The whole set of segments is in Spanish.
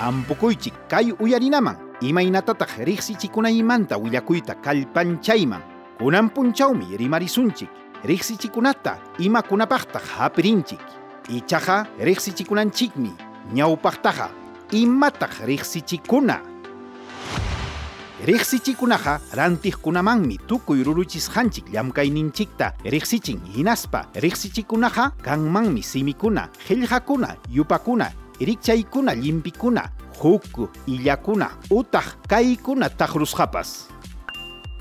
hampukuychik kay uyarinaman imaynatataq riqsichikunaymanta willakuyta kallpanchayman kunan punchawmi rimarisunchik riqsichikunata imakunapaqtaq hapirinchik. Ichaqa riqsichikunanchikmi ñawpaqtaqa imataq riqsichikuna riqsichikunaqa rantiqkunamanmi tukuy ruruchisqanchik llamkayninchikta riqsichin hinaspa riqsichikunaqa kanmanmi simikuna qillqakuna yupakuna rikchaykuna llimpikuna huk illakuna utaq kaykuna taqrusqapas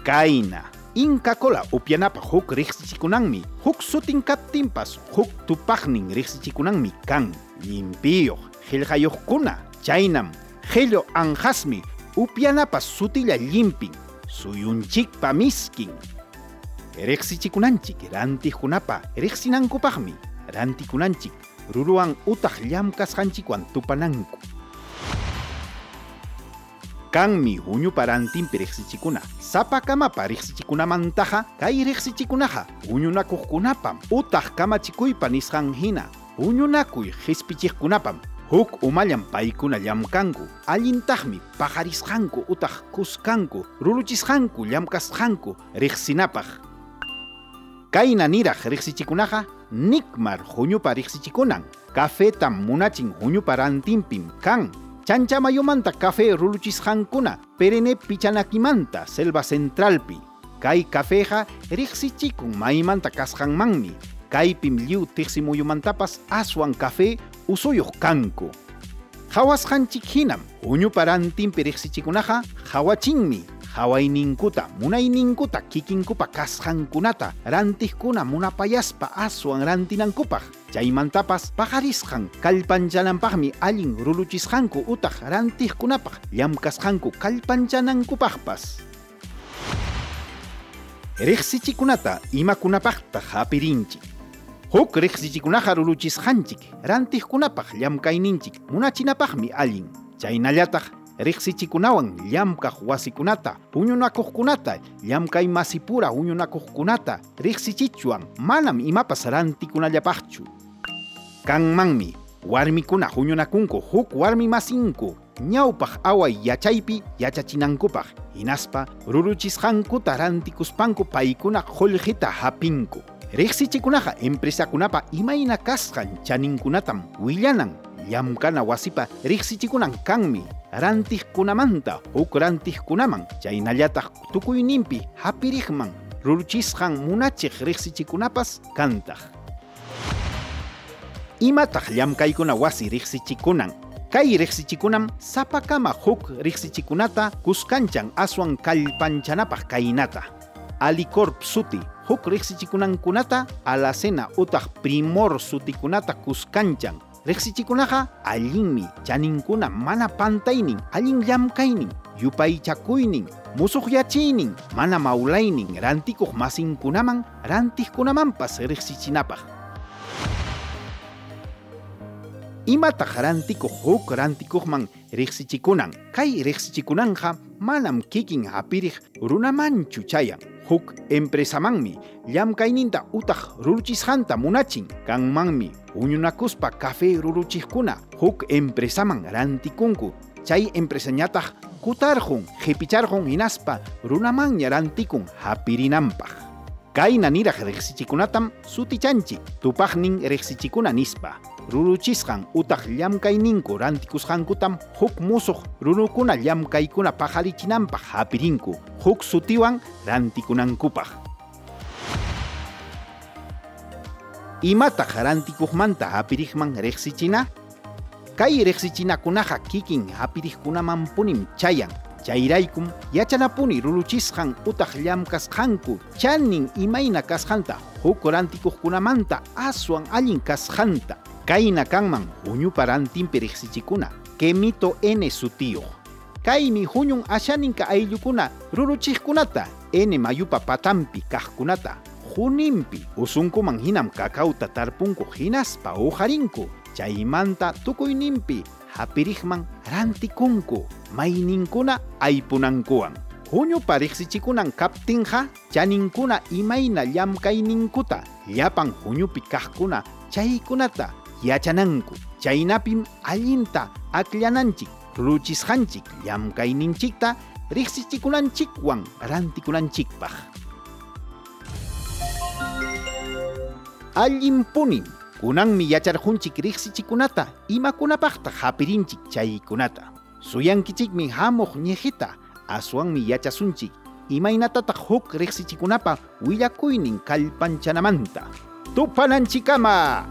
kayna Inca cola upyanapa huk riqsichikunanmi huk sutin kaptinpas huk tupaqnin riqsichikunanmi kan limpiyuq qillqayuqkuna chaynam qillu anjasmi upyanapas sutilla llimpin suyunchikpa miskin. Riqsichikunanchik rantiqkunapa riqsinankupaqmi rantikunanchik ruruwan utaq llamkasqanchikwan tupananku. Kanmi huñupa rantinpi riqsichikuna sapakamapa riqsichikunamantaqa kay riqsichikunaqa huñunakuqkunapam utaq kamachikuypa nisqan hina huñunakuy qispichiqkunapam huk umallam paykuna llamkanku. Allintaqmi pajarisqanku utaq kuskanku. Ruruchisqanku llamkasqanku riqsinapaq kayna niraq riqsichikunaqa nikmar huñupa riqsichikunan cafetam munachin huñupa rantinpim kan chanchamayumanta café ruluchisqankuna perene pichanakimanta selva centralpi. Kay cafeja riqsichikun maymanta kasqanmanmi kaypim lliw tiqsimuyumantapas aswan café usuyuq kanku. Qhawasqanchik hinam huñupa rantinpi riqsichikunaqa qhawachinmi qhawayninkuta munayninkuta kikinkupa kasqankunata rantiqkuna munapayaspa aswan rantinankupaq chaymantapas pajarisqan kallpanchananpaqmi allin ruluchisqanku utaq rantiqkunapaq llamkasqanku kallpanchanankupaqpas riqsichikunata imakunapaqta hapirinchik. Huk riqsichikunaqa ruluchisqanchik rantiqkunapaq llamkayninchik munachinapaqmi allin chaynallataq riqsichikunawan llamkaq wasikunata puñunakuqkunata llamkay masipura huñunakuqkunata riqsichichwan manam imapas rantikunallapaqchu kanmanmi warmikuna huñunakunku huk warmi masinku ñawpaq away yachaypi yachachinankupaq hinaspa ruruchisqankuta rantikuspanku paykuna qullqita hapinku riqsichikunaqa empresakunapa imayna kasqan chaninkunatam willanan llamkana wasipa riqsichikunan kanmi rantiqkunamanta huk rantiqkunaman chaynallataq tukuyninpi hapiriqman ruruchisqan munachiq riqsichikunapas kantaq imataq llamkaykuna wasi riqsichikunan kay riqsichikunam sapakama huk riqsichikunata kuskanchan aswan kallpanchanapaq kaynata alicorp suti huk riqsichikunankunata alacena utaq primor sutikunata kuskanchan riqsichikunaqa allinmi chaninkuna mana pantaynin allin llamkaynin yupaychakuynin musuqyachiynin mana mawlaynin rantikuq masinkunaman rantiqkunamanpas riqsichinapaq imataq rantikuq huk rantikuqman riqsichikunan kay riqsichikunanqa manam kikin hapiriq runamanchu chayan huk empresamanmi llamkayninta utaq ruruchisqanta munachin. Kanmanmi huñunakuspa café ruruchiqkuna huk empresaman rantikunku. Chay empresañataq kutarqun qhipicharqun hinaspa runamanña rantikun hapirinanpaq kayna niraq riqsichikunatam sutichanchik tupaqnin riqsichikuna nispa ruruchisqan utaq llamkayninku rantikusqankutam huk musuq runukuna llamkaykuna pajarichinanpaq hapirinku huk sutiwan rantikunankupaq imataq rantikuqmanta hapiriqman riqsichina kay riqsichinakunaqa kikin hapiriqkunamanpunim chayan chayraykum yachanapuni ruruchisqan utaq llamkasqanku chanin imayna kasqanta huk rantikuqkunamanta aswan allin kasqanta kayna kanman huñupa rantinpi riqsichikuna kemito n sutiyuq kaymi huñun ashaninka ayllukuna ruruchiqkunata n mayupa patanpi kaqkunata huninpi usunkuman hinam kakawta tarpunku hinaspa ujarinku. Chaymanta tukuyninpi hapiriqman rantikunku mayninkuna aypunankuwan huñupa riqsichikunan kaptinqa chaninkuna imayna llamkayninkuta. Llapan huñupi kaqkuna chaykunata yachananku chaynapim allinta akllananchik ruruchisqanchik llamkayninchikta riqsichikunanchikwan rantikunanchikpaq allinpunin kunanmi yacharqunchik riqsichikunata imakunapaqta hapirinchik chaykunata. Suyankichikmi hamuq ñejita aswanmi yachasunchik imaynatataq huk riqsichikunapa willakuynin kallpanchanamanta. Tupananchikama